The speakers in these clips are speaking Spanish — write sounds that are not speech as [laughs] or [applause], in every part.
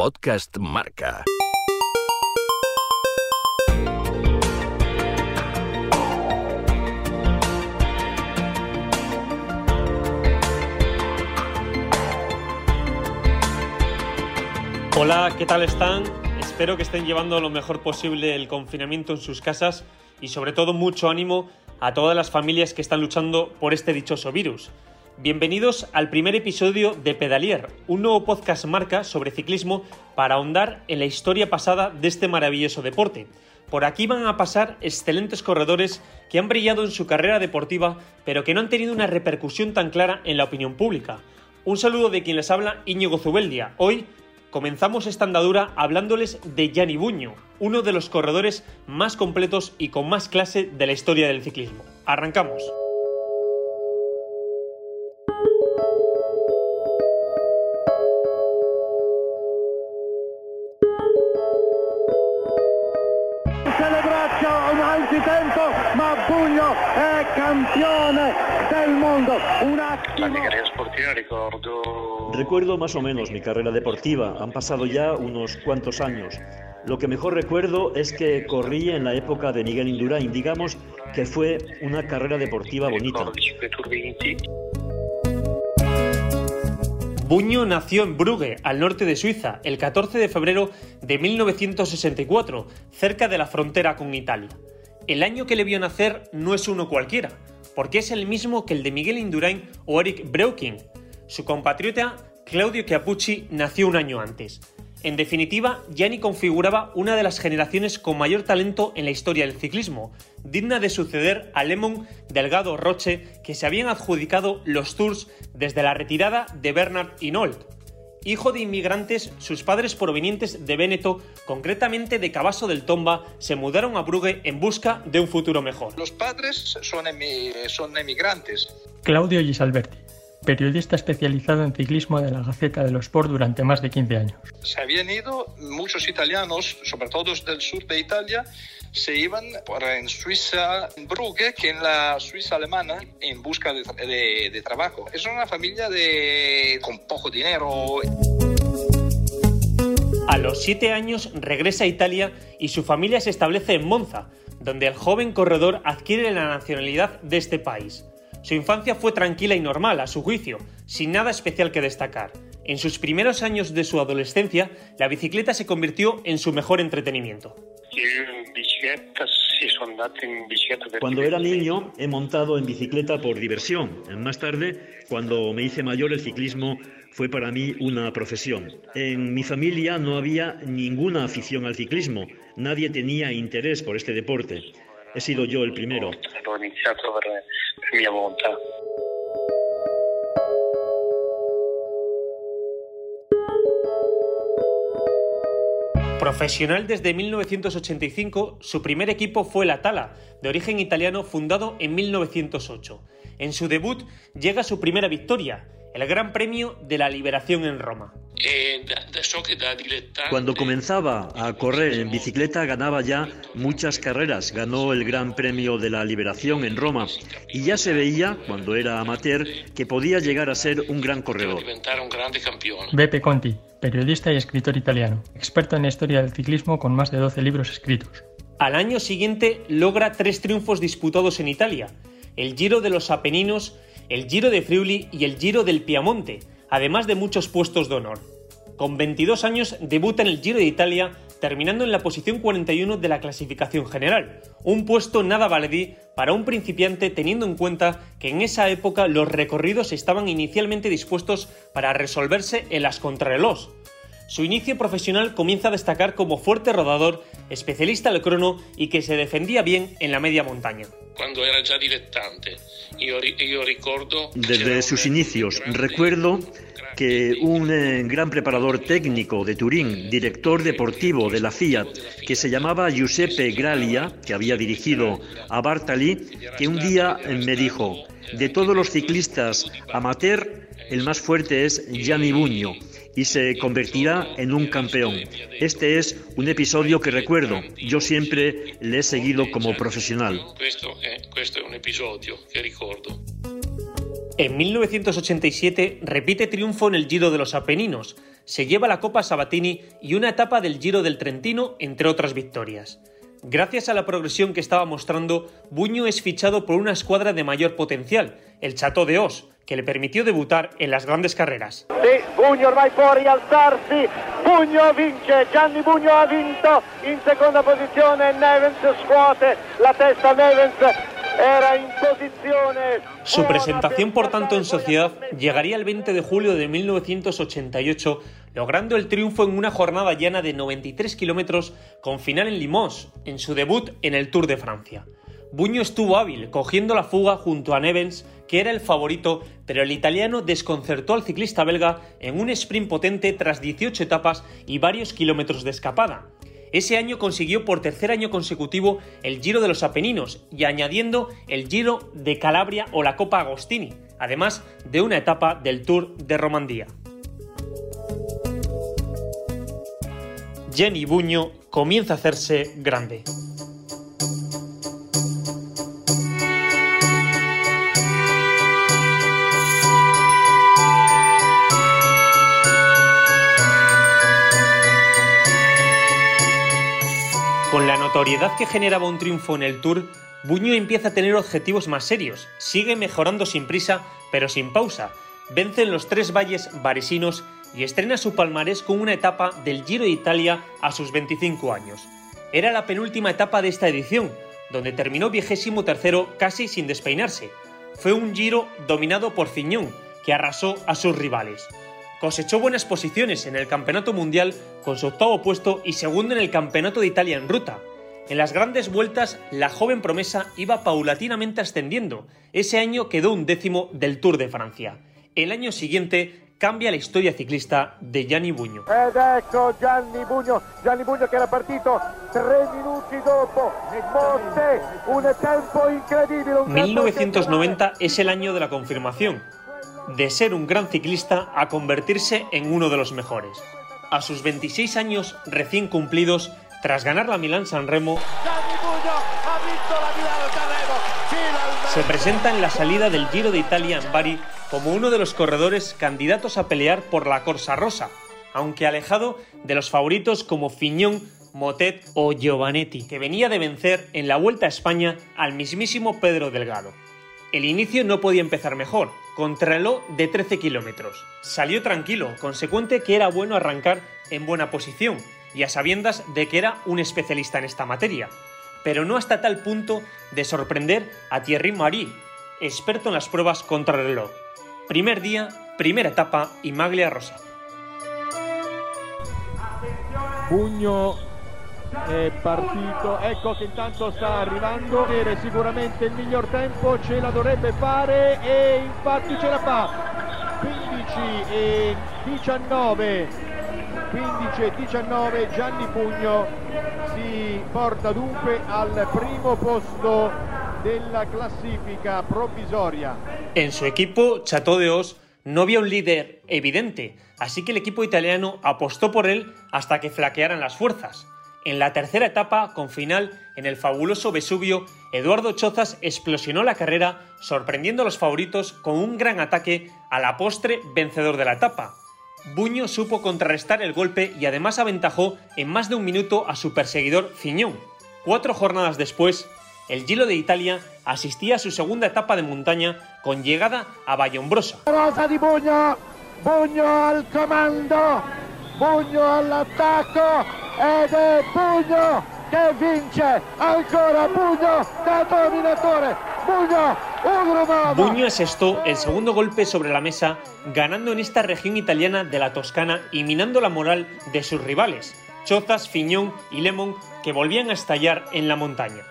Podcast Marca. Hola, ¿qué tal están? Espero que estén llevando lo mejor posible el confinamiento en sus casas y sobre todo mucho ánimo a todas las familias que están luchando por este dichoso virus. Bienvenidos al primer episodio de Pedalier, un nuevo podcast marca sobre ciclismo para ahondar en la historia pasada de este maravilloso deporte. Por aquí van a pasar excelentes corredores que han brillado en su carrera deportiva, pero que no han tenido una repercusión tan clara en la opinión pública. Un saludo de quien les habla, Íñigo Zubeldia. Hoy Comenzamos esta andadura hablándoles de Gianni Buño, uno de los corredores más completos y con más clase de la historia del ciclismo. Arrancamos. Recuerdo más o menos mi carrera deportiva. Han pasado ya unos cuantos años. Lo que mejor recuerdo es que corrí en la época de Miguel Indurain. Digamos que fue una carrera deportiva bonita. Buño nació en Brugge, al norte de Suiza, el 14 de febrero de 1964, cerca de la frontera con Italia. El año que le vio nacer no es uno cualquiera, porque es el mismo que el de Miguel Indurain o Eric Breuking. Su compatriota Claudio Chiappucci nació un año antes. En definitiva, Gianni configuraba una de las generaciones con mayor talento en la historia del ciclismo, digna de suceder a Lemon Delgado Roche, que se habían adjudicado los Tours desde la retirada de Bernard Hinault. Hijo de inmigrantes, sus padres provenientes de Véneto, concretamente de Cabasso del Tomba, se mudaron a Brugge en busca de un futuro mejor. Los padres son, son emigrantes. Claudio Gisalberti, periodista especializado en ciclismo de la Gaceta de los Sport durante más de 15 años. Se habían ido muchos italianos, sobre todo del sur de Italia, se iban por en Suiza, en Brugge, que en la Suiza alemana, en busca de, trabajo. Es una familia de, con poco dinero. A los siete años regresa a Italia y su familia se establece en Monza, donde el joven corredor adquiere la nacionalidad de este país. Su infancia fue tranquila y normal, a su juicio, sin nada especial que destacar. En sus primeros años de su adolescencia, la bicicleta se convirtió en su mejor entretenimiento. Cuando era niño he montado en bicicleta por diversión. Más tarde, cuando me hice mayor, el ciclismo fue para mí una profesión. En mi familia no había ninguna afición al ciclismo. Nadie tenía interés por este deporte. He sido yo el primero. Profesional desde 1985, su primer equipo fue la Tala, de origen italiano fundado en 1908. En su debut llega su primera victoria, el Gran Premio de la Liberación en Roma. Cuando comenzaba a correr en bicicleta ganaba ya muchas carreras, ganó el Gran Premio de la Liberación en Roma. Y ya se veía, cuando era amateur, que podía llegar a ser un gran corredor. Beppe Conti, periodista y escritor italiano, experto en la historia del ciclismo con más de 12 libros escritos. Al año siguiente logra tres triunfos disputados en Italia, el Giro de los Apeninos, el Giro de Friuli y el Giro del Piamonte, además de muchos puestos de honor. Con 22 años debuta en el Giro de Italia, terminando en la posición 41 de la clasificación general, un puesto nada baladí para un principiante teniendo en cuenta que en esa época los recorridos estaban inicialmente dispuestos para resolverse en las contrarreloj. Su inicio profesional comienza a destacar como fuerte rodador, especialista al crono y que se defendía bien en la media montaña. Cuando era ya dilettante, yo, recuerdo... Desde sus inicios, recuerdo que un eh, gran preparador técnico de Turín, director deportivo de la Fiat, que se llamaba Giuseppe Graglia, que había dirigido a Bartali, que un día me dijo, de todos los ciclistas amateur, el más fuerte es Gianni Bugno y se convertirá en un campeón. Este es un episodio que recuerdo. Yo siempre le he seguido como profesional. Esto es un episodio que recuerdo. En 1987 repite triunfo en el Giro de los Apeninos, se lleva la Copa Sabatini y una etapa del Giro del Trentino, entre otras victorias. Gracias a la progresión que estaba mostrando, Buño es fichado por una escuadra de mayor potencial, el Chateau de Os, que le permitió debutar en las grandes carreras. Sí, Buño ormai può rialzarsi, Buño vince, Gianni Buño ha vinto, in seconda posizione Nevens scuote la testa Nevens era posiciones. Su presentación, por tanto, en sociedad llegaría el 20 de julio de 1988 logrando el triunfo en una jornada llana de 93 kilómetros con final en Limoges, en su debut en el Tour de Francia. Buño estuvo hábil, cogiendo la fuga junto a Nevens, que era el favorito, pero el italiano desconcertó al ciclista belga en un sprint potente tras 18 etapas y varios kilómetros de escapada. Ese año consiguió por tercer año consecutivo el Giro de los Apeninos y añadiendo el Giro de Calabria o la Copa Agostini, además de una etapa del Tour de Romandía. Jenny Buño comienza a hacerse grande. Notoriedad que generaba un triunfo en el Tour, Buño empieza a tener objetivos más serios, sigue mejorando sin prisa, pero sin pausa, vence en los tres valles varesinos y estrena su palmarés con una etapa del Giro de Italia a sus 25 años. Era la penúltima etapa de esta edición, donde terminó vigésimo tercero casi sin despeinarse. Fue un Giro dominado por Ciñón, que arrasó a sus rivales. Cosechó buenas posiciones en el Campeonato Mundial con su octavo puesto y segundo en el Campeonato de Italia en ruta. En las grandes vueltas, la joven promesa iba paulatinamente ascendiendo. Ese año quedó un décimo del Tour de Francia. El año siguiente cambia la historia ciclista de Gianni Bugno. Ed ecco Gianni Bugno, Gianni Bugno che era partito tre minuti dopo, Monte, un tempo incredibile. Un 1990 es el año de la confirmación, de ser un gran ciclista a convertirse en uno de los mejores. A sus 26 años recién cumplidos, tras ganar la Milán-San Remo, se presenta en la salida del Giro de Italia en Bari como uno de los corredores candidatos a pelear por la Corsa Rosa, aunque alejado de los favoritos como Fiñón, Motet o Giovanetti, que venía de vencer en la Vuelta a España al mismísimo Pedro Delgado. El inicio no podía empezar mejor, contrarreloj de 13 kilómetros. Salió tranquilo, consecuente que era bueno arrancar en buena posición, y a sabiendas de que era un especialista en esta materia, pero no hasta tal punto de sorprender a Thierry Marie, experto en las pruebas contrarreloj. Primer día, primera etapa y maglia rosa. Pugno è partito, ecco che intanto sta arrivando, avere sicuramente il miglior tempo, ce la dovrebbe fare e infatti ce la fa. 15 e 19, 15 e 19 Gianni Pugno porta dunque al primo posto della classifica provvisoria. En su equipo, Chateau de Os no había un líder evidente, así que el equipo italiano apostó por él hasta que flaquearan las fuerzas. En la tercera etapa, con final en el fabuloso Vesubio, Eduardo Chozas explosionó la carrera, sorprendiendo a los favoritos con un gran ataque a la postre vencedor de la etapa. Buño supo contrarrestar el golpe y además aventajó en más de un minuto a su perseguidor Ciñón. Cuatro jornadas después, el Giro de Italia asistía a su segunda etapa de montaña con llegada a Vallombrosa. Rosa di Bugno, Bugno al comando, Bugno all'attacco ed è Bugno che vince, ancora Bugno da dominatore. Buño asestó el segundo golpe sobre la mesa, ganando en esta región italiana de la Toscana y minando la moral de sus rivales, Chozas, Fiñón y Lemon, que volvían a estallar en la montaña.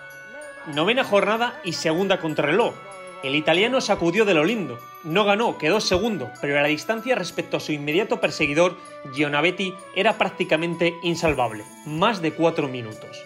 Novena jornada y segunda contrarreloj. El italiano sacudió de lo lindo. No ganó, quedó segundo, pero la distancia respecto a su inmediato perseguidor, Gionavetti, era prácticamente insalvable, más de cuatro minutos.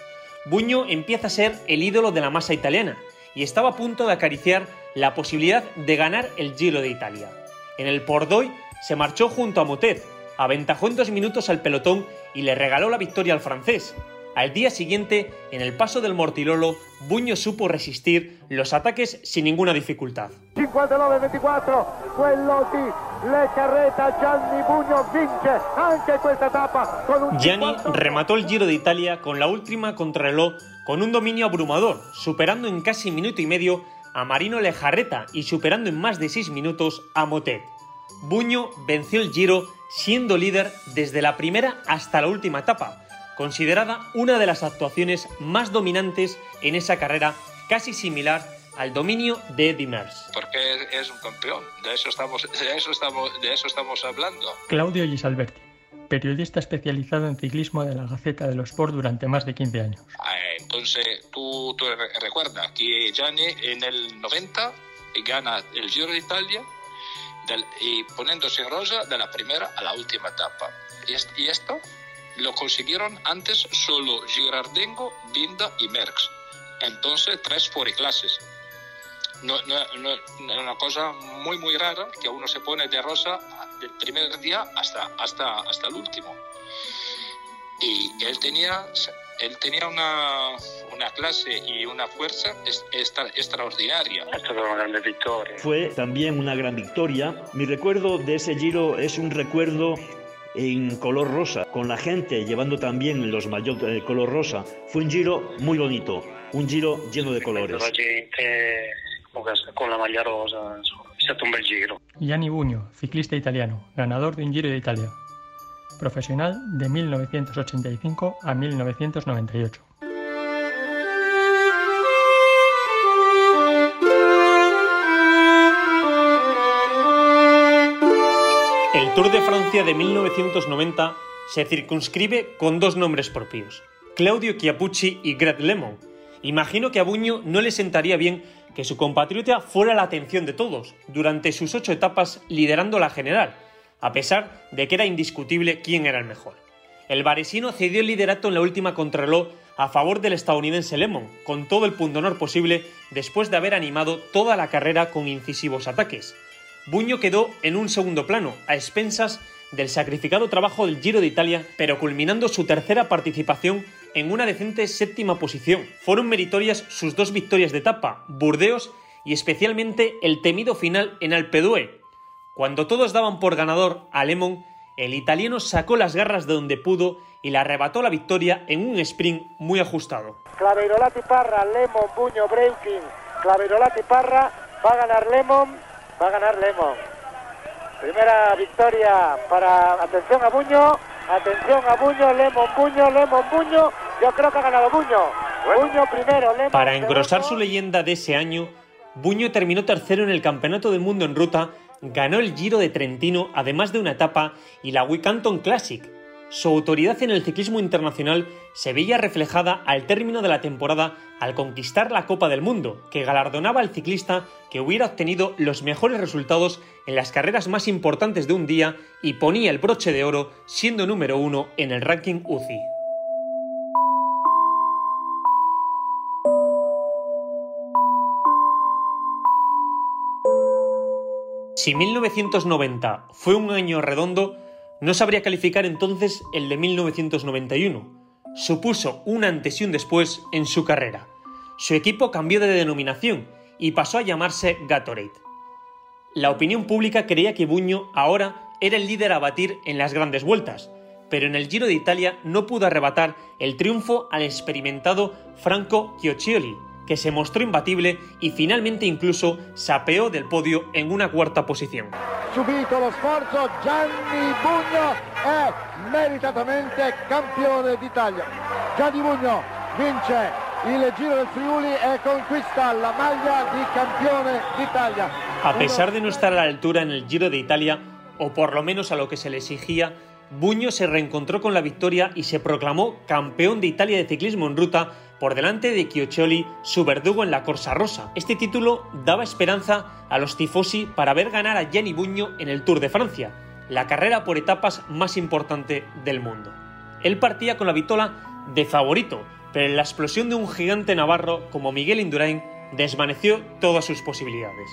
Buño empieza a ser el ídolo de la masa italiana y estaba a punto de acariciar la posibilidad de ganar el Giro de Italia. En el Pordoy se marchó junto a Motet, aventajó en dos minutos al pelotón y le regaló la victoria al francés. Al día siguiente, en el paso del Mortilolo, Buño supo resistir los ataques sin ninguna dificultad. 59-24, quello di Le Carreta, Gianni Bugno vince anche questa etapa con un Gianni remató el Giro de Italia con la última contrarreloj con un dominio abrumador, superando en casi minuto y medio a Marino Lejarreta y superando en más de 6 minutos a Motet. Buño venció el Giro siendo líder desde la primera hasta la última etapa, considerada una de las actuaciones más dominantes en esa carrera, casi similar al dominio de Eddie Merckx. Porque es un campeón, de eso estamos, de eso estamos, de eso estamos hablando. Claudio Gisalberti, periodista especializado en ciclismo de la Gaceta de los Sport durante más de 15 años. Ah, entonces, tú, tú recuerdas que Gianni en el 90 gana el Giro de Italia del, y poniéndose en rosa de la primera a la última etapa. Y esto lo consiguieron antes solo Girardengo, Binda y Merckx. Entonces, tres clases. No, no, no, es una cosa muy, muy rara que uno se pone de rosa del primer día hasta, hasta, hasta el último. Y él tenía, él tenía una, una clase y una fuerza extra, extraordinaria. una gran victoria. Fue también una gran victoria. Mi recuerdo de ese giro es un recuerdo en color rosa, con la gente llevando también los maillots de color rosa. Fue un giro muy bonito, un giro lleno de colores. La gente con la maglia rosa, è stato un bel giro. Gianni Bugno, ciclista italiano, ganador de un Giro de Italia. Profesional de 1985 a 1998. Tour de Francia de 1990 se circunscribe con dos nombres propios, Claudio Chiapucci y Greg Lemon. Imagino que a Buño no le sentaría bien que su compatriota fuera la atención de todos durante sus ocho etapas liderando la general, a pesar de que era indiscutible quién era el mejor. El varesino cedió el liderato en la última contrarreloj a favor del estadounidense Lemon, con todo el pundonor posible después de haber animado toda la carrera con incisivos ataques. Buño quedó en un segundo plano, a expensas del sacrificado trabajo del Giro de Italia, pero culminando su tercera participación en una decente séptima posición. Fueron meritorias sus dos victorias de etapa, Burdeos y especialmente el temido final en Alpedue. Cuando todos daban por ganador a Lemon, el italiano sacó las garras de donde pudo y le arrebató la victoria en un sprint muy ajustado. Claverolati Parra, Lemon, Buño, Breaking, Claverolati Parra, va a ganar Lemon, va a ganar Lemon. Primera victoria para, atención a Buño, atención a Buño, Lemon, Buño, Lemon, Buño, yo creo que ha ganado Buño. Buño primero, Para engrosar su leyenda de ese año, Buño terminó tercero en el Campeonato del Mundo en ruta, ganó el Giro de Trentino, además de una etapa, y la Wicanton Classic. Su autoridad en el ciclismo internacional se veía reflejada al término de la temporada al conquistar la Copa del Mundo, que galardonaba al ciclista que hubiera obtenido los mejores resultados en las carreras más importantes de un día y ponía el broche de oro siendo número uno en el ranking UCI. Si 1990 fue un año redondo, no sabría calificar entonces el de 1991. Supuso un antes y un después en su carrera. Su equipo cambió de denominación y pasó a llamarse Gatorade. La opinión pública creía que Buño ahora era el líder a batir en las grandes vueltas, pero en el Giro de Italia no pudo arrebatar el triunfo al experimentado Franco Chioccioli, que se mostró imbatible y finalmente incluso sapeó del podio en una cuarta posición. Subito lo sforzo, Gianni Bugno è meritatamente campione d'Italia. Gianni Bugno vince il Giro del Friuli e conquista la maglia di campione d'Italia. A pesar de no estar a la altura en el Giro de Italia, o por lo menos a lo que se le exigía, Buño se reencontró con la victoria y se proclamó campeón de Italia de ciclismo en ruta por delante de Chioccioli, su verdugo en la Corsa Rosa. Este título daba esperanza a los tifosi para ver ganar a Gianni Buño en el Tour de Francia, la carrera por etapas más importante del mundo. Él partía con la vitola de favorito, pero la explosión de un gigante navarro como Miguel Indurain desvaneció todas sus posibilidades.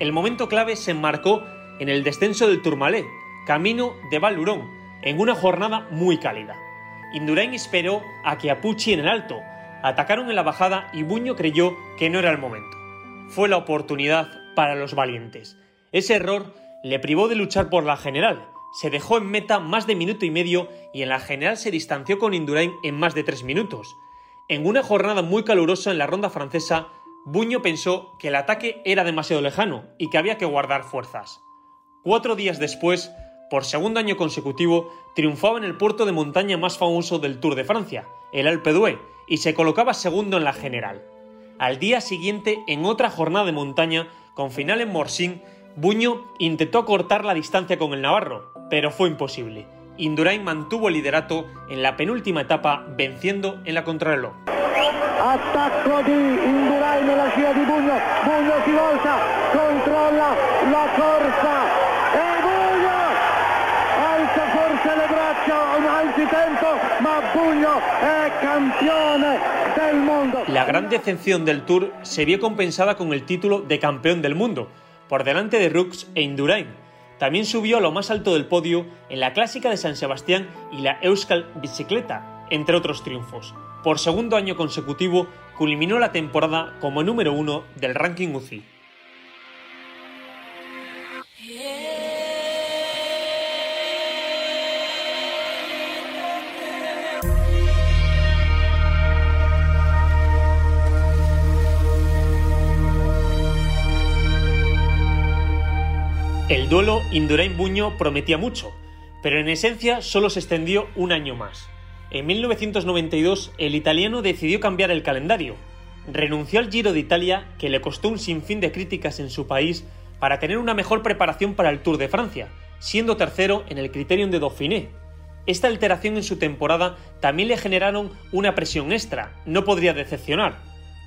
El momento clave se enmarcó en el descenso del Tourmalet, camino de Val Lurón, en una jornada muy cálida. Indurain esperó a que Apucci en el alto. Atacaron en la bajada y Buño creyó que no era el momento. Fue la oportunidad para los valientes. Ese error le privó de luchar por la general. Se dejó en meta más de minuto y medio y en la general se distanció con Indurain en más de tres minutos. En una jornada muy calurosa en la ronda francesa, Buño pensó que el ataque era demasiado lejano y que había que guardar fuerzas. Cuatro días después, por segundo año consecutivo, triunfaba en el puerto de montaña más famoso del Tour de Francia, el Alpe d'Huez, y se colocaba segundo en la general. Al día siguiente, en otra jornada de montaña, con final en Morsin, Buño intentó cortar la distancia con el Navarro, pero fue imposible. Indurain mantuvo el liderato en la penúltima etapa, venciendo en la contrarreloj. Attacco di Indurain nella scia di Bugno, Bugno si volta, controlla la corsa e Bugno alza forse le braccia La gran decepción del Tour se vio compensada con el título de campeón del mundo, por delante de Rux e Indurain. También subió a lo más alto del podio en la Clásica de San Sebastián y la Euskal Bicicleta, entre otros triunfos. Por segundo año consecutivo, culminó la temporada como número uno del ranking UCI. El duelo Indurain-Buño prometía mucho, pero en esencia solo se extendió un año más. En 1992 el italiano decidió cambiar el calendario. Renunció al Giro de Italia, que le costó un sinfín de críticas en su país, para tener una mejor preparación para el Tour de Francia, siendo tercero en el Criterium de Dauphiné. Esta alteración en su temporada también le generaron una presión extra, no podría decepcionar.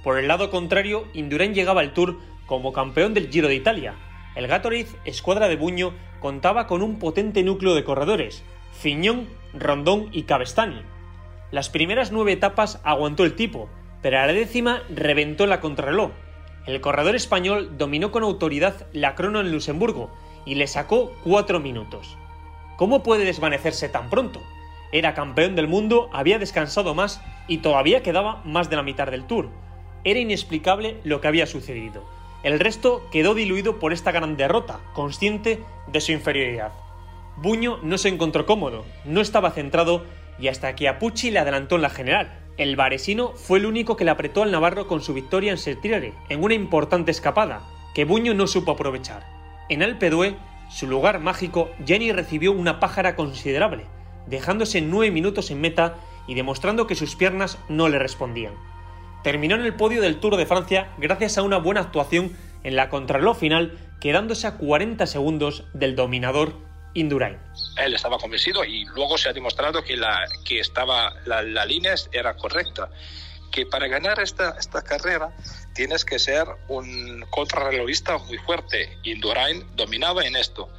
Por el lado contrario, Indurain llegaba al Tour como campeón del Giro de Italia. El Gatorade, escuadra de Buño, contaba con un potente núcleo de corredores, Fiñón, Rondón y Cabestani. Las primeras nueve etapas aguantó el tipo, pero a la décima reventó la contrarreloj. El corredor español dominó con autoridad la crono en Luxemburgo y le sacó cuatro minutos. ¿Cómo puede desvanecerse tan pronto? Era campeón del mundo, había descansado más y todavía quedaba más de la mitad del tour. Era inexplicable lo que había sucedido. El resto quedó diluido por esta gran derrota, consciente de su inferioridad. Buño no se encontró cómodo, no estaba centrado y hasta que Apucci le adelantó en la general. El varesino fue el único que le apretó al Navarro con su victoria en Sertirare, en una importante escapada, que Buño no supo aprovechar. En Alpe d'Huez, su lugar mágico, Jenny recibió una pájara considerable, dejándose nueve minutos en meta y demostrando que sus piernas no le respondían. Terminó en el podio del Tour de Francia gracias a una buena actuación en la contrarreloj final, quedándose a 40 segundos del dominador Indurain. Él estaba convencido y luego se ha demostrado que la, que estaba, la, la línea era correcta. Que para ganar esta, esta carrera tienes que ser un contrarrelojista muy fuerte. Indurain dominaba en esto.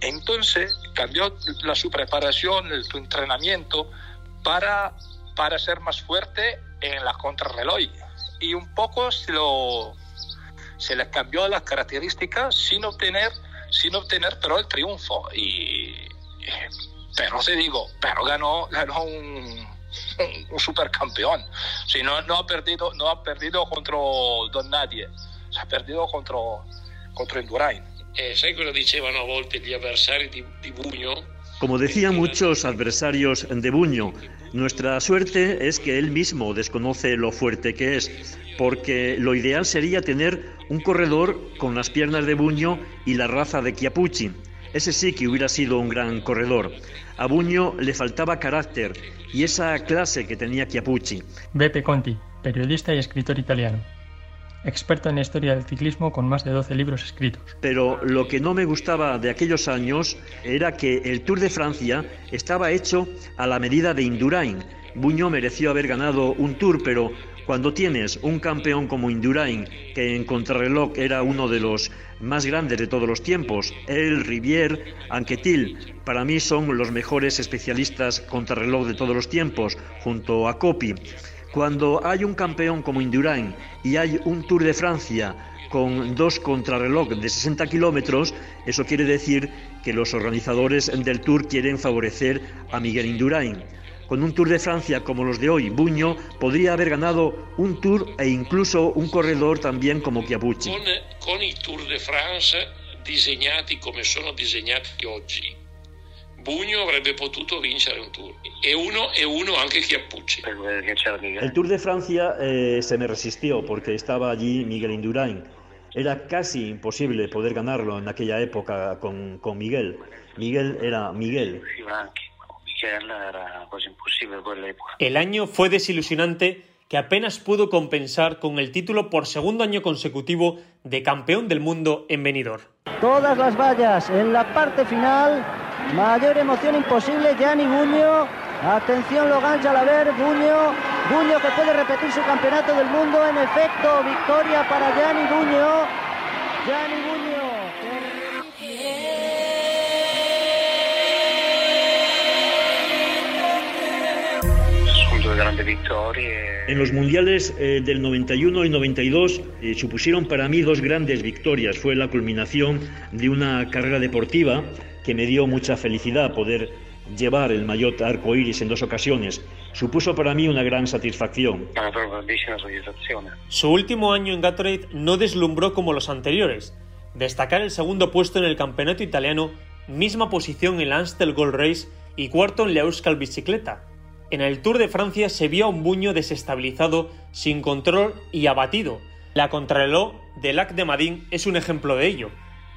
Entonces cambió la, su preparación, el, su entrenamiento para, para ser más fuerte en la contrarreloj. Y un poco se, lo, se le cambió las características sin obtener sin obtener pero el triunfo. Y pero te digo pero ganó ganó un, un supercampeón. Si no, no ha perdido no ha perdido contra Don Nadie. Se ha perdido contra contra Indurain. Eh, sai quello dicevano a volte gli avversari di, di Bugno como decían muchos adversarios de Buño, nuestra suerte es que él mismo desconoce lo fuerte que es, porque lo ideal sería tener un corredor con las piernas de Buño y la raza de Chiapucci. Ese sí que hubiera sido un gran corredor. A Buño le faltaba carácter y esa clase que tenía Chiapucci. Beppe Conti, periodista y escritor italiano experto en historia del ciclismo con más de 12 libros escritos. Pero lo que no me gustaba de aquellos años era que el Tour de Francia estaba hecho a la medida de Indurain. Buño mereció haber ganado un Tour, pero cuando tienes un campeón como Indurain, que en contrarreloj era uno de los más grandes de todos los tiempos, él, Rivière, Anquetil, para mí son los mejores especialistas contrarreloj de todos los tiempos, junto a Coppi. Cuando hay un campeón como Indurain y hay un Tour de Francia con dos contrarreloj de 60 kilómetros, eso quiere decir que los organizadores del Tour quieren favorecer a Miguel Indurain. con un Tour de Francia como los de hoy, Buño podría haber ganado un Tour e incluso un corredor también como Chiapucci. Con, con i Tour de France disegnati come sono disegnati oggi, Bugno avrebbe potuto vincere un Tour e uno, e uno anche Chiappucci. El Tour de Francia eh, se me resistió porque estaba allí Miguel Indurain. Era casi imposible poder ganarlo en aquella época con, con Miguel. Miguel era Miguel. El año fue desilusionante que apenas pudo compensar con el título por segundo año consecutivo de campeón del mundo en Benidorm. Todas las vallas en la parte final, mayor emoción imposible, Gianni Buño, atención Logan Jalaber, Buño, Buño que puede repetir su campeonato del mundo, en efecto, victoria para Gianni Buño, Gianni Buño. En los mundiales eh, del 91 y 92 eh, supusieron para mí dos grandes victorias. Fue la culminación de una carrera deportiva que me dio mucha felicidad poder llevar el maillot arco iris en dos ocasiones. Supuso para mí una gran satisfacción. Su último año en Gatorade no deslumbró como los anteriores. Destacar el segundo puesto en el campeonato italiano, misma posición en la Amstel Gold Race y cuarto en la Euskal Bicicleta. En el Tour de Francia se vio a un buño desestabilizado, sin control y abatido. La contrarreloj del Lac de Madin es un ejemplo de ello.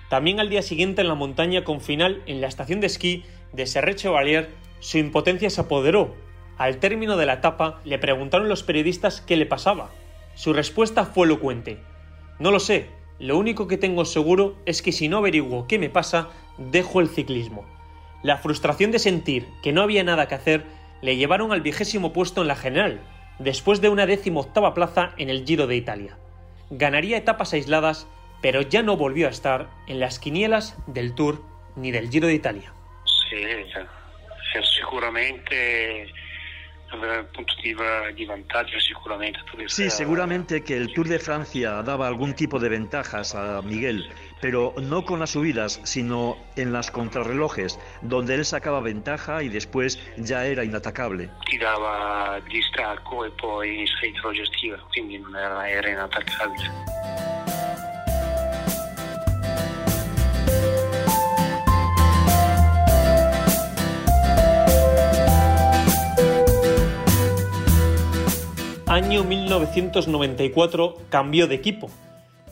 También al día siguiente en la montaña con final en la estación de esquí de Serre Chevalier, su impotencia se apoderó. Al término de la etapa le preguntaron los periodistas qué le pasaba. Su respuesta fue elocuente. No lo sé, lo único que tengo seguro es que si no averiguo qué me pasa, dejo el ciclismo. La frustración de sentir que no había nada que hacer le llevaron al vigésimo puesto en la general, después de una décimo octava plaza en el Giro de Italia. Ganaría etapas aisladas, pero ya no volvió a estar en las quinielas del Tour ni del Giro de Italia. Sí, seguramente Sí, seguramente que el Tour de Francia daba algún tipo de ventajas a Miguel, pero no con las subidas, sino en las contrarrelojes, donde él sacaba ventaja y después ya era inatacable. Tiraba distacco e poi se lo gestiva, quindi non era, era inattaccabile. Año 1994 cambió de equipo.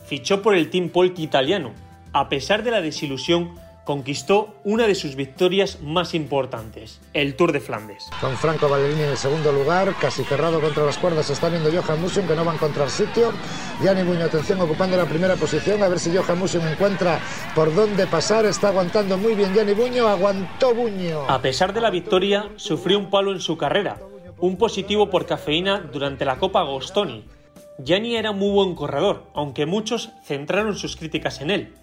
Fichó por el Team Polti italiano. A pesar de la desilusión, conquistó una de sus victorias más importantes, el Tour de Flandes. Con Franco Ballerini en el segundo lugar, casi cerrado contra las cuerdas, está viendo Johan Musen que no va a encontrar sitio. Gianni Buño, atención, ocupando la primera posición, a ver si Johan Musen encuentra por dónde pasar. Está aguantando muy bien Gianni Buño, aguantó Buño. A pesar de la victoria, sufrió un palo en su carrera, un positivo por cafeína durante la Copa Agostoni. Gianni era muy buen corredor, aunque muchos centraron sus críticas en él.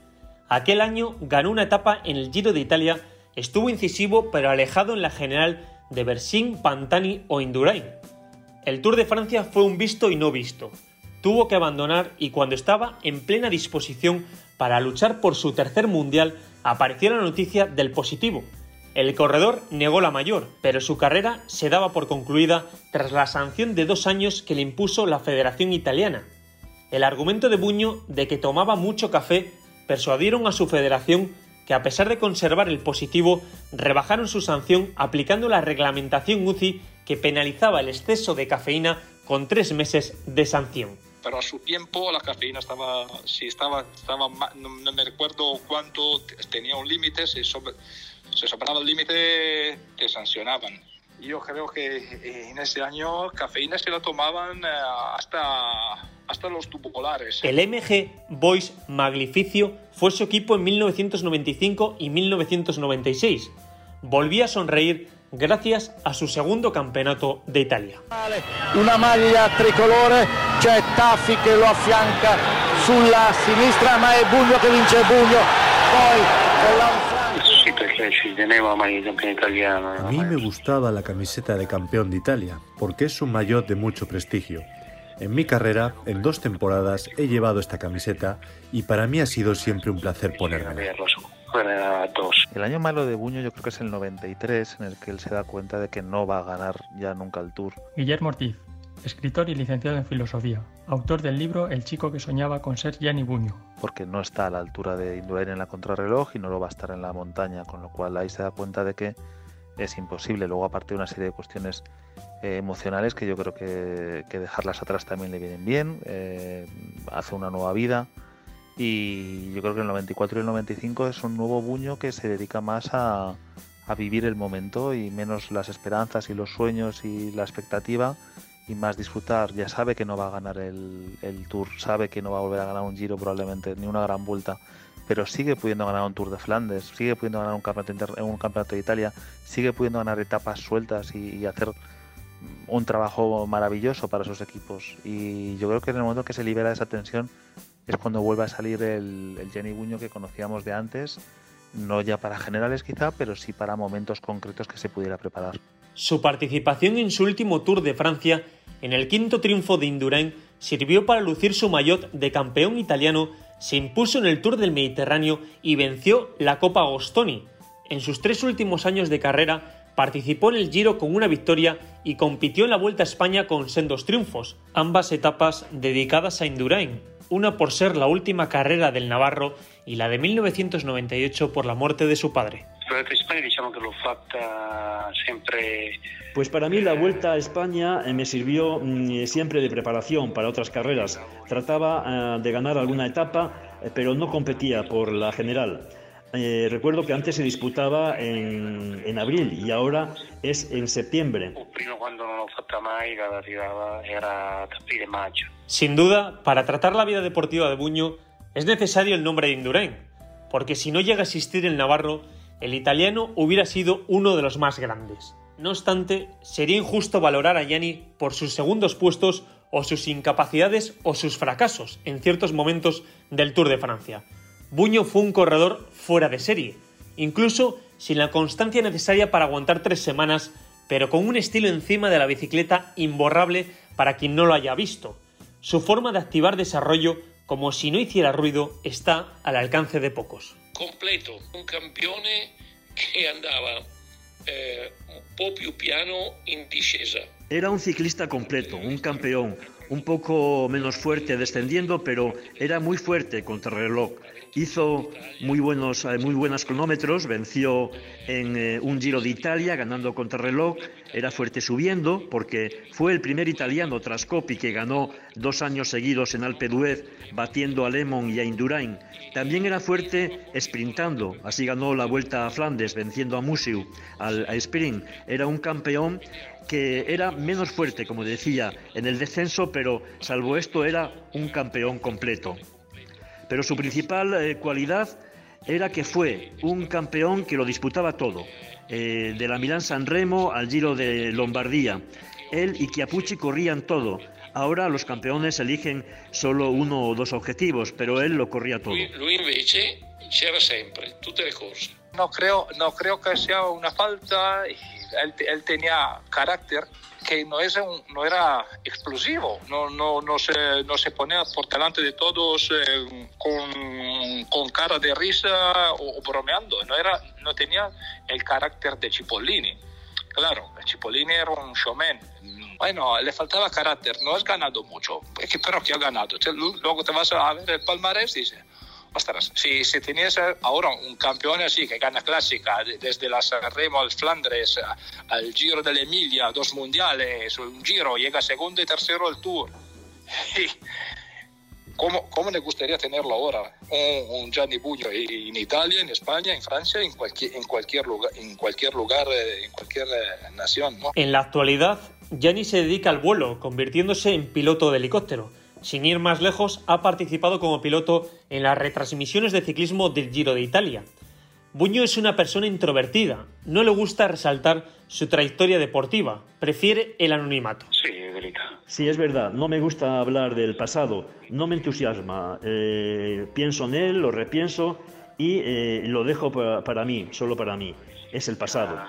Aquel año ganó una etapa en el Giro de Italia, estuvo incisivo pero alejado en la general de Bersin, Pantani o Indurain. El Tour de Francia fue un visto y no visto. Tuvo que abandonar y cuando estaba en plena disposición para luchar por su tercer mundial apareció la noticia del positivo, el corredor negó la mayor, pero su carrera se daba por concluida tras la sanción de dos años que le impuso la Federación Italiana. El argumento de Buño de que tomaba mucho café persuadieron a su federación que a pesar de conservar el positivo, rebajaron su sanción aplicando la reglamentación UCI que penalizaba el exceso de cafeína con tres meses de sanción pero a su tiempo la cafeína estaba, si estaba, no, me recuerdo cuánto tenía un límite, si se superaba el límite, te sancionaban. Yo creo que eh, en ese año cafeína se la tomaban eh, hasta, hasta los tubulares. El MG Boys Magnificio fue su equipo en 1995 y 1996. Volvía a sonreír gracias a su segundo campeonato de Italia. Una maglia tricolore, c'è Taffi che lo affianca sulla sinistra, ma è Bugno che vince Bugno. Poi con la a mí me gustaba la camiseta de campeón de Italia, porque es un maillot de mucho prestigio. En mi carrera, en dos temporadas, he llevado esta camiseta y para mí ha sido siempre un placer ponerla. El año malo de Buño yo creo que es el 93, en el que él se da cuenta de que no va a ganar ya nunca el Tour. Guillermo Ortiz, escritor y licenciado en filosofía, autor del libro El chico que soñaba con ser Gianni Buño. Porque no está a la altura de Indurain en la contrarreloj y no lo va a estar en la montaña, con lo cual ahí se da cuenta de que es imposible. Luego, aparte de una serie de cuestiones eh, emocionales que yo creo que, que, dejarlas atrás también le vienen bien, eh, hace una nueva vida y yo creo que el 94 y el 95 es un nuevo buño que se dedica más a, a vivir el momento y menos las esperanzas y los sueños y la expectativa y más disfrutar. Ya sabe que no va a ganar el, el, Tour, sabe que no va a volver a ganar un Giro probablemente, ni una gran vuelta, pero sigue pudiendo ganar un Tour de Flandes, sigue pudiendo ganar un campeonato, un campeonato de Italia, sigue pudiendo ganar etapas sueltas y, y, hacer un trabajo maravilloso para sus equipos. Y yo creo que en el momento que se libera esa tensión es cuando vuelve a salir el, el Jenny Buño que conocíamos de antes, no ya para generales quizá, pero sí para momentos concretos que se pudiera preparar. Su participación en su último Tour de Francia, en el quinto triunfo de Indurain, sirvió para lucir su maillot de campeón italiano, se impuso en el Tour del Mediterráneo y venció la Copa Agostoni. En sus tres últimos años de carrera, participó en el Giro con una victoria y compitió en la Vuelta a España con sendos triunfos, ambas etapas dedicadas a Indurain, una por ser la última carrera del Navarro y la de 1998 por la muerte de su padre. Diciamo que l'ho fatta sempre Pues para mí la Vuelta a España me sirvió mm, siempre de preparación para otras carreras. Trataba de ganar alguna etapa, pero no competía por la general. Eh, recuerdo que antes se disputaba en, en, abril y ahora es en septiembre. Sin duda, para tratar la vida deportiva de Buño es necesario el nombre de Indurain, porque si no llega a existir el Navarro, el italiano hubiera sido uno de los más grandes. No obstante, sería injusto valorar a Gianni por sus segundos puestos o sus incapacidades o sus fracasos en ciertos momentos del Tour de Francia. Buño fue un corredor fuera de serie, incluso sin la constancia necesaria para aguantar tres semanas, pero con un estilo encima de la bicicleta imborrable para quien no lo haya visto. Su forma de activar desarrollo, como si no hiciera ruido, está al alcance de pocos. Completo, un campione che andava eh, un po' più piano in discesa. Era un ciclista completo, un campeón, un poco menos fuerte descendiendo, pero era muy fuerte contra el reloj. Hizo muy buenos, muy buenos cronómetros, venció en eh, un Giro de Italia ganando contrarreloj, era fuerte subiendo porque fue el primer italiano tras Coppi que ganó dos años seguidos en Alpe d'Huez batiendo a Lemon y a Indurain. También era fuerte sprintando, así ganó la Vuelta a Flandes venciendo a Musiu al a sprint. Era un campeón que era menos fuerte, como decía, en el descenso, pero salvo esto era un campeón completo pero su principal eh, cualidad era que fue un campeón que lo disputaba todo, eh, de la Milán San Remo al Giro de Lombardía. Él y Chiapucci corrían todo. Ahora los campeones eligen solo uno o dos objetivos, pero él lo corría todo. Lui, lui invece c'era sempre, tutte le corse. No creo, no creo que sea una falta. Él, tenía carácter que no, es no era explosivo, no, no, no, se, no se ponía por delante de todos eh, con, con, cara de risa o, o, bromeando, no, era, no tenía el carácter de Cipollini. Claro, Cipollini era un showman. Bueno, le faltaba carácter, no has ganado mucho, pero que ha ganado. Luego te vas a ver el palmarés y ostras, si, si tenías ahora un campeón así que gana clásica desde la Sanremo al Flandres al Giro de la Emilia, dos mundiales, un Giro, llega segundo y tercero al Tour. [laughs] ¿Cómo, ¿Cómo le gustaría tenerlo ahora? Un, un Gianni Buño en Italia, en España, en Francia, en cualquier, en cualquier lugar, en cualquier, lugar, en cualquier nación. ¿no? En la actualidad, Gianni se dedica al vuelo, convirtiéndose en piloto de helicóptero. Sin ir más lejos, ha participado como piloto en las retransmisiones de ciclismo del Giro de Italia. Buño es una persona introvertida, no le gusta resaltar su trayectoria deportiva, prefiere el anonimato. Sí, es verdad, no me gusta hablar del pasado, no me entusiasma. Eh, pienso en él, lo repienso y eh, lo dejo para, para mí, solo para mí. Es el pasado.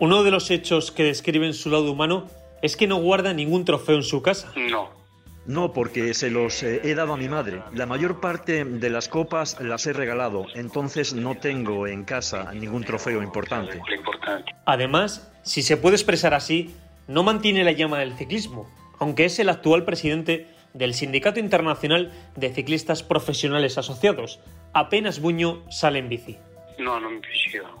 Uno de los hechos que describen su lado humano es que no guarda ningún trofeo en su casa. No, No, porque se los eh, he dado a mi madre. La mayor parte de las copas las he regalado, entonces no tengo en casa ningún trofeo importante. Además, si se puede expresar así, no mantiene la llama del ciclismo, aunque es el actual presidente del Sindicato Internacional de Ciclistas Profesionales Asociados. Apenas Buño sale en bici. No, no me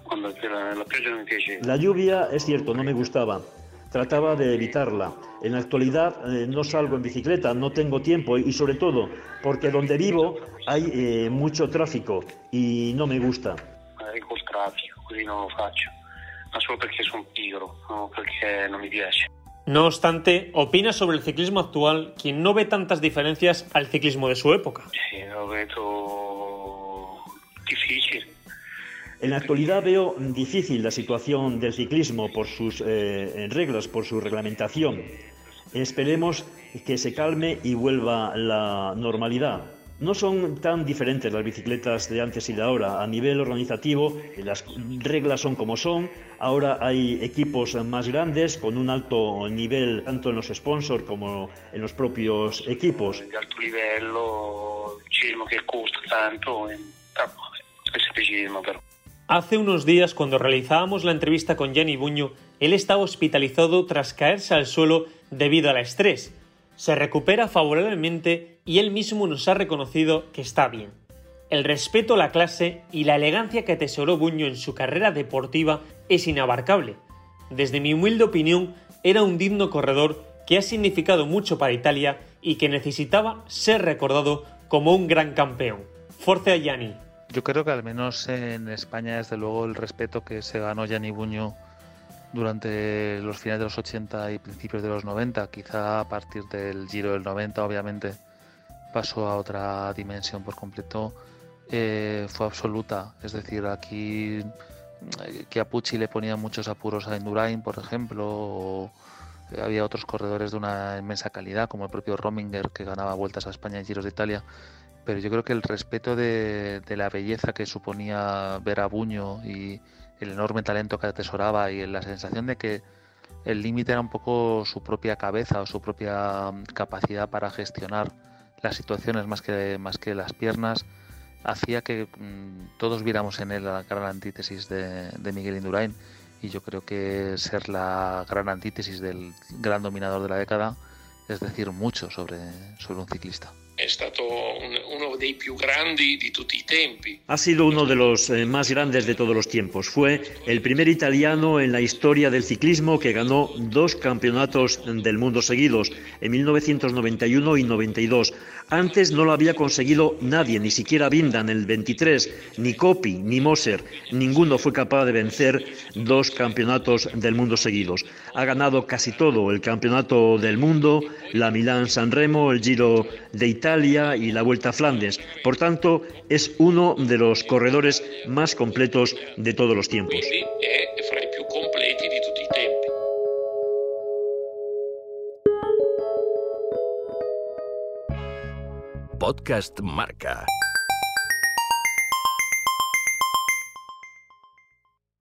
Cuando la, no me La lluvia, es cierto, no me gustaba. Trataba de evitarla. En la actualidad eh, no salgo en bicicleta, no tengo tiempo y sobre todo porque donde vivo hay eh, mucho tráfico y no me gusta. Hay tráfico, così non lo faccio. Ma solo perché sono pigro, no perché non mi piace. No obstante, opina sobre el ciclismo actual quien no ve tantas diferencias al ciclismo de su época. Sí, lo veo difícil. En la actualidad veo difícil la situación del ciclismo por sus eh, reglas, por su reglamentación. Esperemos que se calme y vuelva la normalidad. No son tan diferentes las bicicletas de antes y de ahora. A nivel organizativo, las reglas son como son. Ahora hay equipos más grandes con un alto nivel tanto en los sponsors como en los propios equipos. De alto nivel, que cuesta tanto, pero. Hace unos días, cuando realizábamos la entrevista con Gianni Buño, él estaba hospitalizado tras caerse al suelo debido al estrés se recupera favorablemente y él mismo nos ha reconocido que está bien. El respeto a la clase y la elegancia que atesoró Buño en su carrera deportiva es inabarcable. Desde mi humilde opinión, era un digno corredor que ha significado mucho para Italia y que necesitaba ser recordado como un gran campeón. Forza Gianni. Yo creo que al menos en España, desde luego, el respeto que se ganó Gianni Buño durante los finales de los 80 y principios de los 90, quizá a partir del Giro del 90 obviamente pasó a otra dimensión por completo, eh, fue absoluta. Es decir, aquí eh, que a Pucci le ponía muchos apuros a Indurain, por ejemplo, o había otros corredores de una inmensa calidad, como el propio Rominger, que ganaba vueltas a España en Giros de Italia. Pero yo creo que el respeto de, la belleza que suponía ver a Buño y, el enorme talento que atesoraba y la sensación de que el límite era un poco su propia cabeza o su propia mm, capacidad para gestionar las situaciones más que, más que las piernas, hacía que mm, todos viéramos en él la gran antítesis de, de Miguel Indurain. Y yo creo que ser la gran antítesis del gran dominador de la década es decir mucho sobre, sobre un ciclista. Ha sido uno de los eh, más grandes de todos los tiempos. Fue el primer italiano en la historia del ciclismo que ganó dos campeonatos del mundo seguidos, en 1991 y 92. Antes no lo había conseguido nadie, ni siquiera Vinda en el 23, ni Coppi, ni Moser. Ninguno fue capaz de vencer dos campeonatos del mundo seguidos. Ha ganado casi todo, el campeonato del mundo, la Milán-San Remo, el Giro de Italia y la Vuelta a Flandes. Por tanto, es uno de los corredores más completos de todos los tiempos. Podcast Marca.